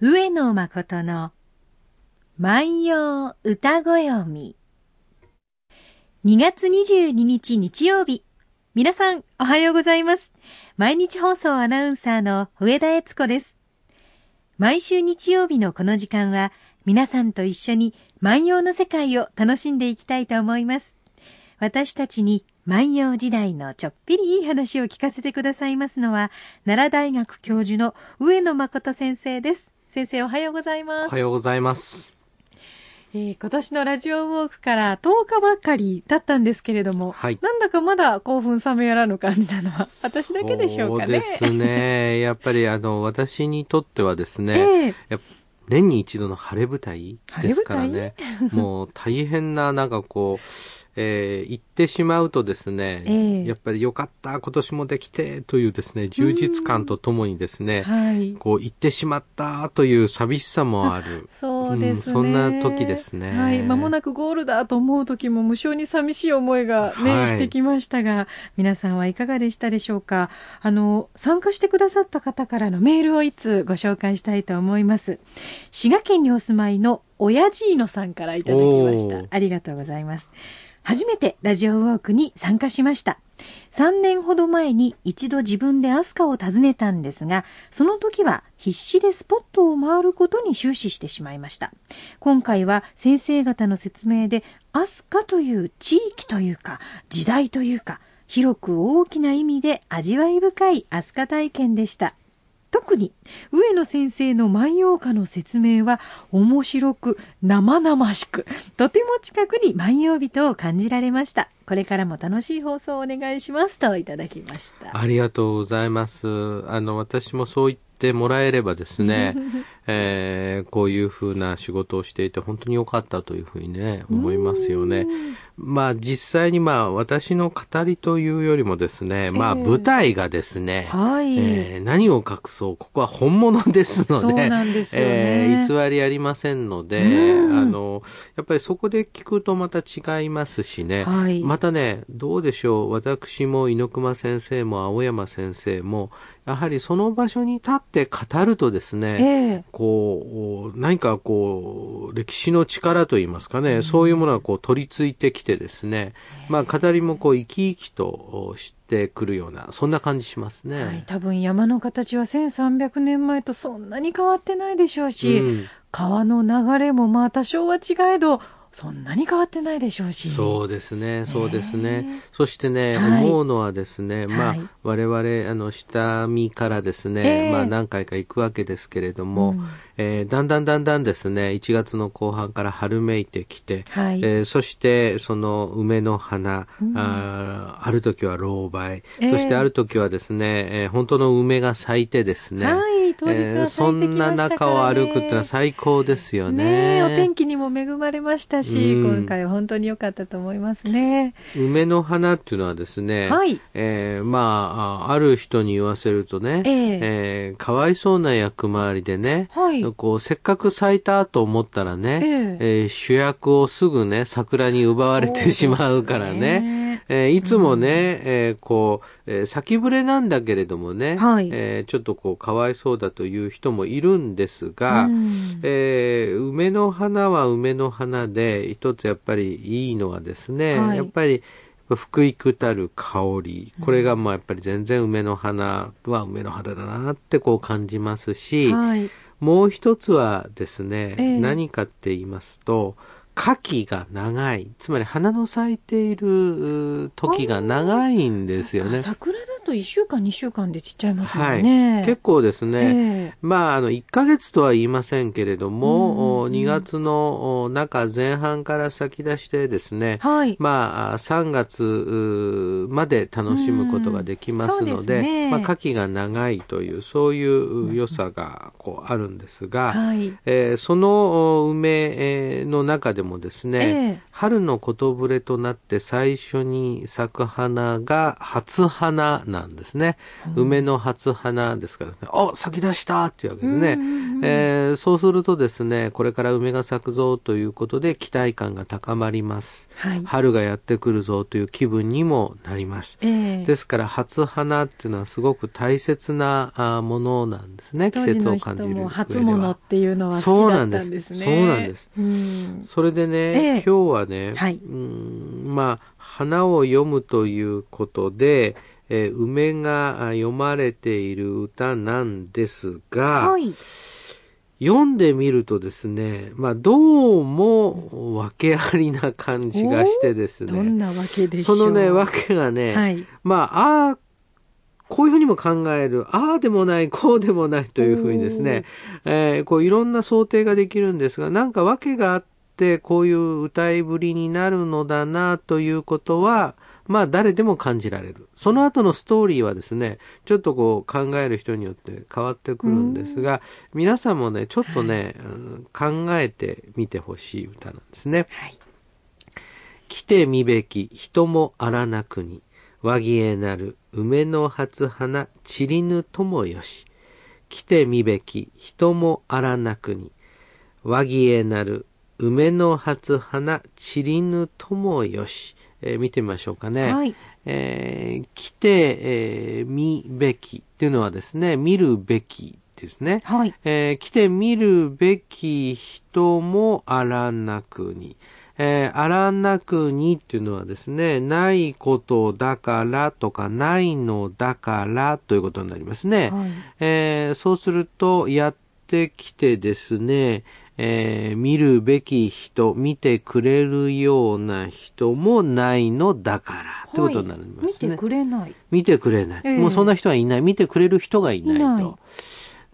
上野誠の万葉歌ごよみ。2月22日日曜日。皆さん、おはようございます。毎日放送アナウンサーの上田悦子です。毎週日曜日のこの時間は、皆さんと一緒に万葉の世界を楽しんでいきたいと思います。私たちに万葉時代のちょっぴりいい話を聞かせてくださいますのは、奈良大学教授の上野誠先生です。先生おはようございます。おはようございます。えー、今年のラジオウォークから10日ばかりだったんですけれども、はい、なんだかまだ興奮冷めやらぬ感じなのは私だけでしょうかね。そうですね。やっぱりあの、私にとってはですね、えー、年に一度の晴れ舞台ですからね、もう大変ななんかこう、えー、行ってしまうとですね、えー、やっぱりよかった、今年もできてというですね、充実感とともにですね、はい、こう行ってしまったという寂しさもある。そうですね、うん、そんな時ですね。はい、間もなくゴールだと思う時も無性に寂しい思いがね、はい、してきましたが、皆さんはいかがでしたでしょうか？あの、参加してくださった方からのメールをいつご紹介したいと思います。滋賀県にお住まいの親父のさんからいただきました。ありがとうございます。初めてラジオウォークに参加しました。3年ほど前に一度自分でアスカを訪ねたんですが、その時は必死でスポットを回ることに終始してしまいました。今回は先生方の説明で、アスカという地域というか、時代というか、広く大きな意味で味わい深いアスカ体験でした。特に上野先生の万葉歌の説明は面白く生々しくとても近くに万葉人を感じられました。これからも楽しい放送をお願いしますといただきました。ありがとうございます。あの私もそういってもらえればですね えー、こういうふうな仕事をしていて本当に良かったというふうにね、思いますよね。まあ実際にまあ私の語りというよりもですね、まあ舞台がですね、はい、えー、何を隠そう、ここは本物ですので、そうなんですよね、えー、偽りありませんので、あの、やっぱりそこで聞くとまた違いますしね、はい、またね、どうでしょう、私も猪熊先生も青山先生も、やはりその場所に立って語るとですね、えー、こう、何かこう、歴史の力といいますかね、うん、そういうものがこう取り付いてきてですね、まあ語りもこう生き生きとしてくるような、そんな感じしますね。はい、多分山の形は1300年前とそんなに変わってないでしょうし、うん、川の流れもまあ多少は違えど、そんなに変わってないでしょうし。そうですね、そうですね。えー、そしてね、はい、思うのはですね、まあ、はい、我々、あの、下見からですね、えー、まあ、何回か行くわけですけれども、うん。えー、だんだんだんだんですね、1月の後半から春めいてきて、はい、えー、そしてその梅の花、うん、あある時は老梅、えー、そしてある時はですね、えー、本当の梅が咲いてですね、はい、当日えー、そんな中を歩くってのは最高ですよね。ねお天気にも恵まれましたし、うん、今回は本当に良かったと思いますね。梅の花っていうのはですね、はい、えー、まあ、ある人に言わせるとね、えー、えー、かわいそうな役回りでね、はい。こう、せっかく咲いたと思ったらね、えー、えー、主役をすぐね、桜に奪われてしまうからね、えー、いつもね、えー、こう、えー、先ぶれなんだけれどもね、はい、えー、ちょっとこう、かわいそうだという人もいるんですが、うん、えー、梅の花は梅の花で、一つやっぱりいいのはですね、はい、やっぱり、福育たる香り。これがまあやっぱり全然梅の花は梅の花だなってこう感じますし、はい。もう一つはですね、えー、何かって言いますと、夏季が長い。つまり花の咲いている時が長いんですよね。桜と1週間、2週間で散っちゃいますもんね。はい、結構ですね、えー、まあ、あの、1ヶ月とは言いませんけれども、うん、2月の中前半から先出してですね、はい、まあ、3月まで楽しむことができますので、ね、まあ、夏季が長いという、そういう良さがこうあるんですが、はい、えー、その梅の中でももですね、えー、春のことぶれとなって最初に咲く花が初花ななんですね。梅の初花ですからね、あ、咲き出したっていうわけですね。えー、そうするとですね、これから梅が咲くぞということで期待感が高まります。はい、春がやってくるぞという気分にもなります。えー、ですから初花っていうのはすごく大切なものなんですね。季節を感じる初物っていうのは好きだったんですね。そうなんです。そうなんです。それでね、えー、今日はね、はい、うんまあ花を読むということで、えー、梅が読まれている歌なんですが、はい、読んでみるとですね、まあ、どうも訳ありな感じがしてですね。どんなわけでしょう。そのね、わけがね、はい、まあ、ああ、こういうふうにも考える、ああでもない、こうでもないというふうにですね、えー、こういろんな想定ができるんですが、なんか訳があって、こういう歌いぶりになるのだなということは、まあ誰でも感じられる。その後のストーリーはですね、ちょっとこう考える人によって変わってくるんですが、皆さんもね、ちょっとね、はい、考えてみてほしい歌なんですね。はい、来てみべき人もあらなくに、和木へなる梅の初花散りぬともよし。来てみべき人もあらなくに、和木へなる梅の初花散りぬともよし。えー、見てみましょうかね。はい、えー、来て、えー、見べきっていうのはですね、見るべきですね。はい、えー、来て見るべき人もあらなくに。えー、あらなくにっていうのはですね、ないことだからとか、ないのだからということになりますね。はい、えー、そうすると、やってきてですね、えー、見るべき人、見てくれるような人もないのだから、ってことになりますね。見てくれない。見てくれない、えー、もうそんな人はいない。見てくれる人がいないと。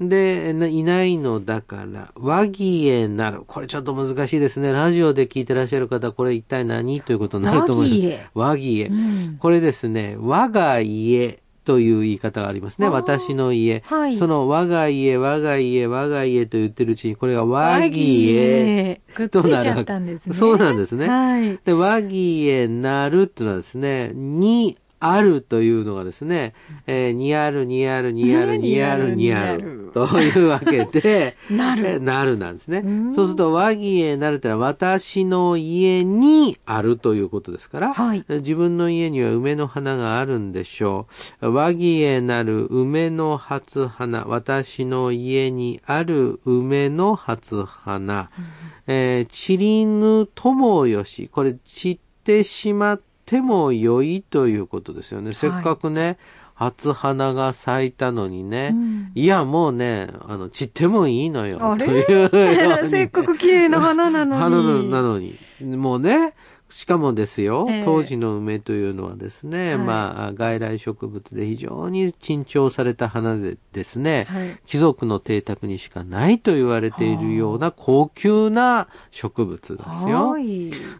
いで、いないのだから、和議へなる。これちょっと難しいですね。ラジオで聞いてらっしゃる方、これ一体何？ということになると思います。和議へ。これですね、我が家という言い方がありますね。私の家、はい。その我が家、我が家、我が家と言ってるうちに、これが和議へとなる。ね、そうなんですね。はい、で和議へなるっていうのはですね、にあるというのがですね、えー、にある、にある、にある、にある、にある、というわけで、なる。なるなんですね。そうすると、和議へなるってのは、私の家にあるということですから、はい、自分の家には梅の花があるんでしょう。和議へなる梅の初花、私の家にある梅の初花、うん、えー、散りぬともよし、これ散ってしまってても良いということですよね。せっかくね、初花が咲いたのにね、うん、いや、もうね、あの、散ってもいいのよ。という、ね、せっかく綺麗な花なのに。花なのに。もうね、しかもですよ、えー、当時の梅というのはですね、はい、まあ、外来植物で非常に珍重された花でですね、はい、貴族の邸宅にしかないと言われているような高級な植物ですよ。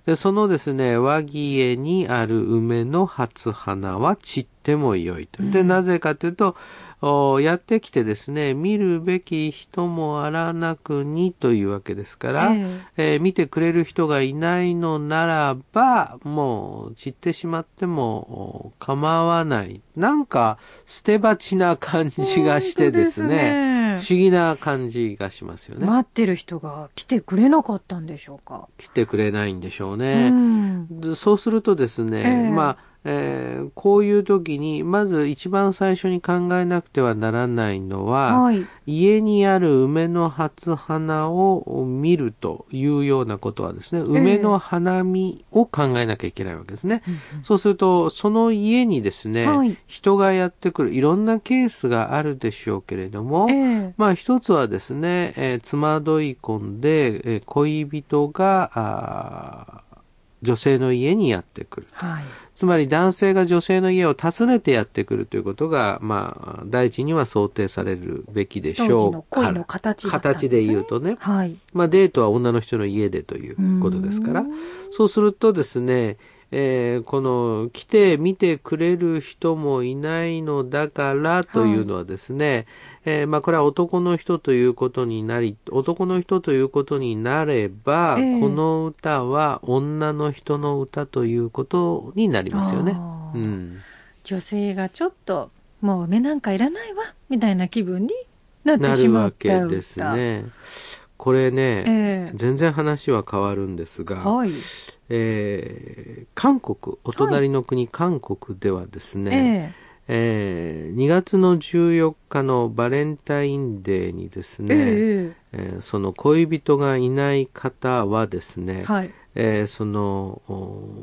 でそのですね、和木家にある梅の初花は散っても良いと。で、なぜかというと、やってきてですね、見るべき人もあらなくにというわけですから、えー、えー、見てくれる人がいないのならば、もう散ってしまっても構わない。なんか捨て鉢な感じがしてですね、不思議な感じがしますよね。待ってる人が来てくれなかったんでしょうか？来てくれないんでしょうね。うそうするとですね、えー、まあ、えー、こういう時に、まず一番最初に考えなくてはならないのは、はい、家にある梅の初花を見るというようなことはですね、梅の花見を考えなきゃいけないわけですね。えー、そうすると、その家にですね、はい、人がやってくる、いろんなケースがあるでしょうけれども、えー、まあ一つはですね、えー、つまどい込んで、えー、恋人が、女性の家にやってくる。はい、つまり男性が女性の家を訪ねてやってくるということが、まあ、第一には想定されるべきでしょう恋の形、ね、形で言うとね。はい。まあ、デートは女の人の家でということですから、そうするとですね、えー、この来て見てくれる人もいないのだからというのはですね、はい、えー、まあこれは男の人ということになり、男の人ということになれば、えー、この歌は女の人の歌ということになりますよね。うん。女性がちょっともう梅なんかいらないわみたいな気分になってしまったわけですね。これね、えー、全然話は変わるんですが、はい、えー、韓国お隣の国、はい、韓国ではですね、えー、えー、2月の14日のバレンタインデーにですね、えー、えー、その恋人がいない方はですね、はい。えー、その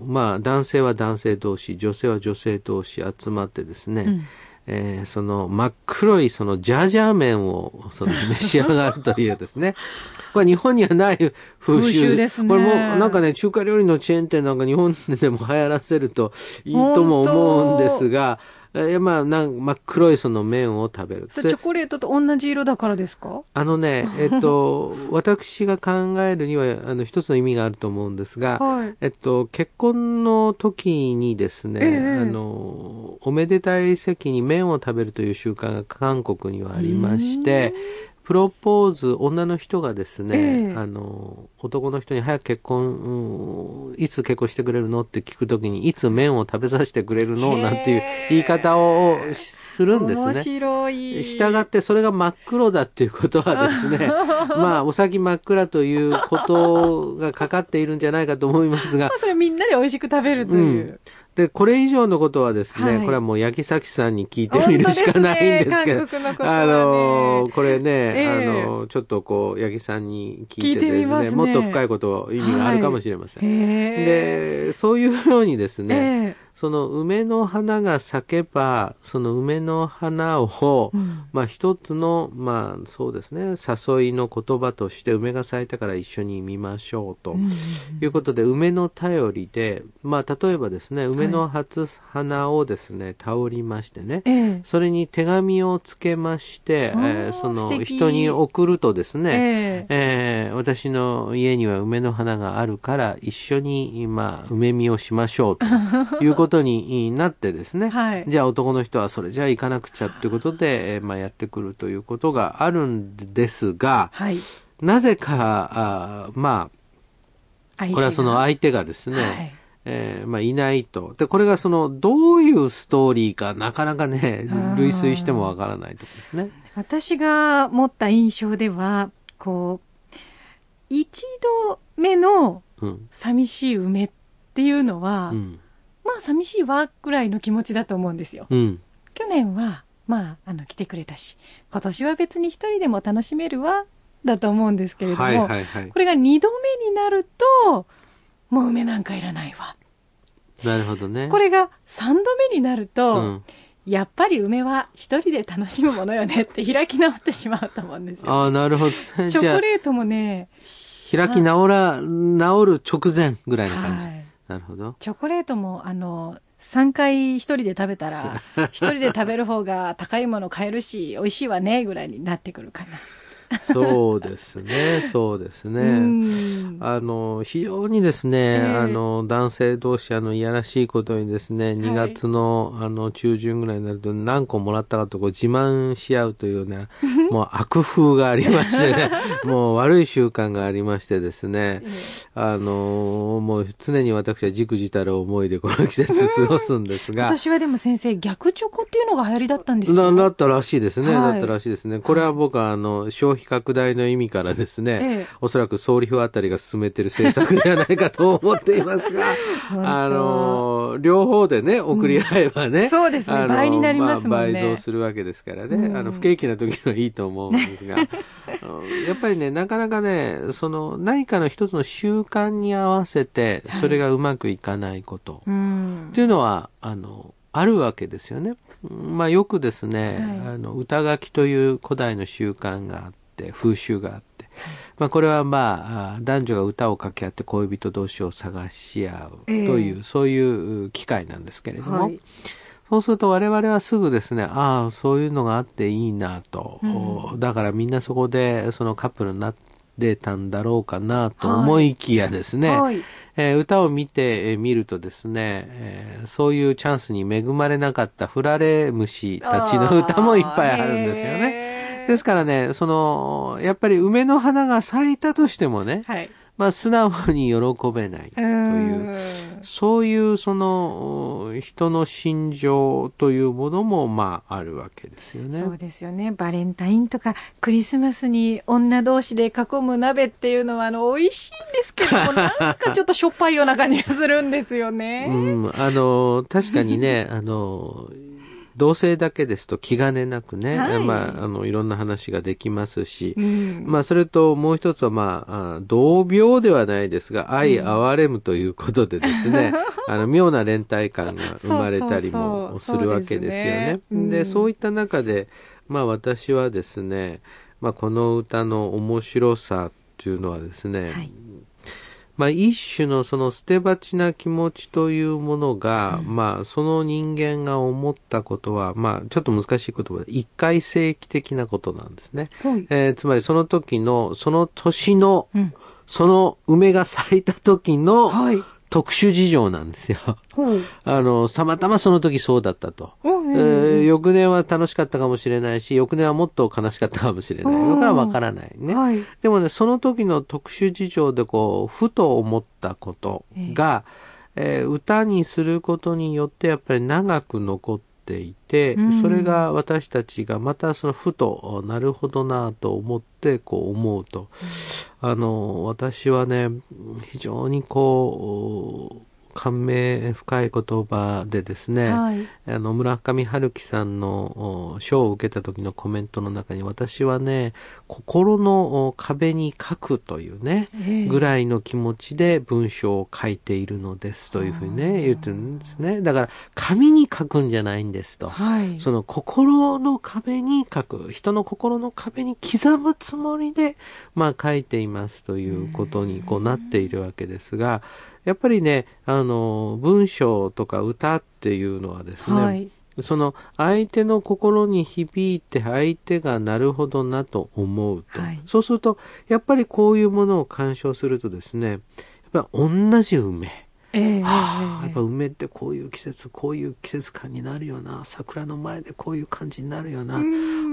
まあ男性は男性同士女性は女性同士集まってですね、うんえー、その真っ黒いそのジャージャー麺をその召し上がるというですね。これ日本にはない風習ですね。これもなんかね、中華料理のチェーン店なんか日本でも流行らせるといいとも思うんですが、えまあ、なん真っ黒いその麺を食べる。チョコレートと同じ色だからですか？あのね、えっと、私が考えるには、あの、一つの意味があると思うんですが、はい、えっと、結婚の時にですね、えー、あの、おめでたい席に麺を食べるという習慣が韓国にはありまして、プロポーズ、女の人がですね、えー、あの、男の人に早く結婚、うん、いつ結婚してくれるのって聞くときに、いつ麺を食べさせてくれるの？なんていう言い方をするんですね。面白い。従ってそれが真っ黒だっていうことはですね、まあ、お先真っ暗ということがかかっているんじゃないかと思いますが。まあ、それみんなで美味しく食べるという。うんで、これ以上のことはですね、はい、これはもう焼き崎さんに聞いてみるしかないんですけど、ねね、あの、これね、えー、あの、ちょっとこう、八木さんに聞いてですね、ね。もっと深いこと意味があるかもしれません。はい、で、そういうようにですね、えーその梅の花が咲けば、その梅の花を、うん、まあ一つの、まあそうですね、誘いの言葉として梅が咲いたから一緒に見ましょうということで、梅の頼りで、まあ例えばですね、梅の初花をですね、たおりましてね、それに手紙をつけまして、えー、その人に送るとですね、えー、えー、私の家には梅の花があるから一緒に、まあ、梅見をしましょうということになってですね、はい、じゃあ男の人はそれじゃあ行かなくちゃっていうことで、えー、まあ、やってくるということがあるんですが、はい、なぜか、あまあ、これはその相手がですね、はい。えー、まあ、いないと。で、これがその、どういうストーリーか、なかなかね、類推してもわからないとこですね。私が持った印象では、こう、一度目の寂しい梅っていうのは、うん、まあ寂しいわぐらいの気持ちだと思うんですよ。うん、去年はまああの来てくれたし今年は別に一人でも楽しめるわだと思うんですけれども、はいはいはい、これが2度目になるともう梅なんかいらないわ。なるほどね。これが3度目になると、うん、やっぱり梅は一人で楽しむものよねって開き直ってしまうと思うんですよ。ああ、なるほど、ね、チョコレートもね、開き直ら、治る直前ぐらいの感じ。はいなるほど。チョコレートも、あの、3回1人で食べたら、1人で食べる方が高いもの買えるし、美味しいわね、ぐらいになってくるかな。そうですね、そうですね。あの、非常にですね、えー、あの、男性同士、あの、いやらしいことにですね、2月の、あの、中旬ぐらいになると何個もらったかとこう自慢し合うというね、もう悪風がありましてね、もう悪い習慣がありましてですね、あの、もう常に私はじくじたる思いでこの季節過ごすんですが。私はでも先生、逆チョコっていうのが流行りだったんですよ。だったらしいですね、はい、だったらしいですね。これは僕は、あの、消費費拡大の意味からですね、ええ、おそらく総理府あたりが進めてる政策ではないかと思っていますが、あの、両方でね、送り合えばね、うん、そうですね、倍になりますもんね。倍増するわけですからね、うん、あの、不景気な時はいいと思うんですが、やっぱりね、なかなかね、その、何かの一つの習慣に合わせて、それがうまくいかないこと、はい、っていうのは、あの、あるわけですよね。まあ、よくですね、はい、あの歌書きという古代の習慣があっって風習があって、まあ、これはまあ男女が歌を掛け合って恋人同士を探し合うという、えー、そういう機会なんですけれども、はい、そうすると我々はすぐですねああそういうのがあっていいなと、うん、だからみんなそこでそのカップルになれたんだろうかなと思いきやですね、はい。はいえー、歌を見てみるとですね、えー、そういうチャンスに恵まれなかったフラレ虫たちの歌もいっぱいあるんですよね。ですからね、その、やっぱり梅の花が咲いたとしてもね、はい、まあ素直に喜べないという。そういうその人の心情というものもまああるわけですよね。そうですよね。バレンタインとかクリスマスに女同士で囲む鍋っていうのはあの美味しいんですけども なんかちょっとしょっぱいような感じがするんですよね。うん、あの確かにねあの同性だけですと気兼ねなくね、はい、まあ、あの、いろんな話ができますし、うん、まあ、それともう一つは、まあ、同病ではないですが、愛哀れむということでですね、うん、あの、妙な連帯感が生まれたりもするわけですよね。で、ね。うん、そういった中で、まあ、私はですね、まあ、この歌の面白さっていうのはですね、はいまあ、一種のその捨て鉢な気持ちというものが、うん、まあ、その人間が思ったことは、まあ、ちょっと難しい言葉で、一回正規的なことなんですね。はい、えー、つまりその時の、その年の、うん、その梅が咲いた時の、はい特殊事情なんですよ。あの、たまたまその時そうだったと。えー、翌年は楽しかったかもしれないし、翌年はもっと悲しかったかもしれない。だからわからないね、はい。でもね、その時の特殊事情でこう、ふと思ったことが、えー、歌にすることによってやっぱり長く残ってていて、それが私たちがまたそのふとなるほどなと思ってこう思うと、あの私はね非常にこう感銘深い言葉でですね、はい、あの村上春樹さんの賞を受けた時のコメントの中に私はね心の壁に書くというね、えー、ぐらいの気持ちで文章を書いているのですというふうにね言ってるんですね。だから紙に書くんじゃないんですと、はい、その心の壁に書く人の心の壁に刻むつもりでまあ書いていますということにこうなっているわけですが、やっぱりね、あの、文章とか歌っていうのはですね、はい、その相手の心に響いて相手がなるほどなと思うと、はい、そうするとやっぱりこういうものを鑑賞するとですねやっぱ同じ梅えー、はあ、やっぱ梅ってこういう季節こういう季節感になるよな。桜の前でこういう感じになるよな。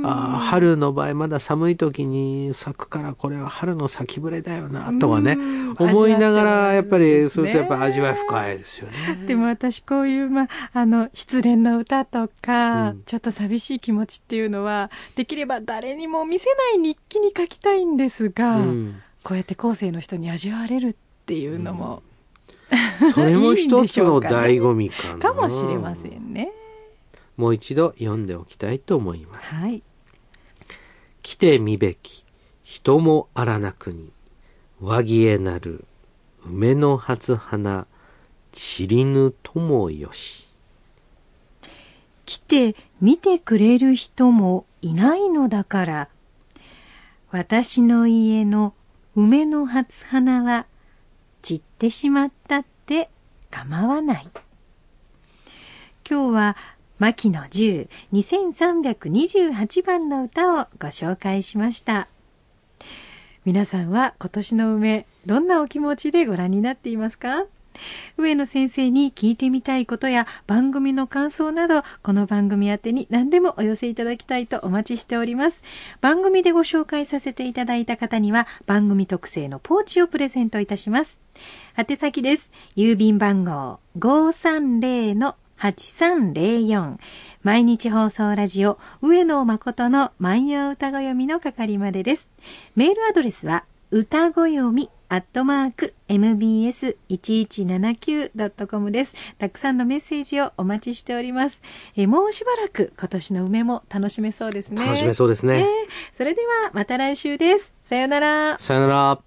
あ春の場合まだ寒い時に咲くからこれは春の咲きぶれだよなとかね。思いながらやっぱりするとやっぱ味わい深いですよね。でも私こういう、まあ、あの失恋の歌とか、うん、ちょっと寂しい気持ちっていうのはできれば誰にも見せない日記に書きたいんですが、うん、こうやって後世の人に味わわれるっていうのも、それも一つの醍醐味かな。かもしれませんねもう一度読んでおきたいと思います、はい、来てみべき人もあらなくに和木へなる梅の初花散りぬともよし。来て見てくれる人もいないのだから私の家の梅の初花は散ってしまったて構わない。今日は牧野十2328番の歌をご紹介しました。皆さんは今年の梅、どんなお気持ちでご覧になっていますか？上野先生に聞いてみたいことや番組の感想など、この番組宛てに何でもお寄せいただきたいとお待ちしております。番組でご紹介させていただいた方には、番組特製のポーチをプレゼントいたします。宛先です。郵便番号530-8304毎日放送ラジオ上野誠の万葉歌子読みの係までです。メールアドレスは歌子読みアットマーク mbs1179.com です。たくさんのメッセージをお待ちしております。えもうしばらく今年の梅も楽しめそうですね。楽しめそうですね。えー、それではまた来週です。さよなら。さよなら。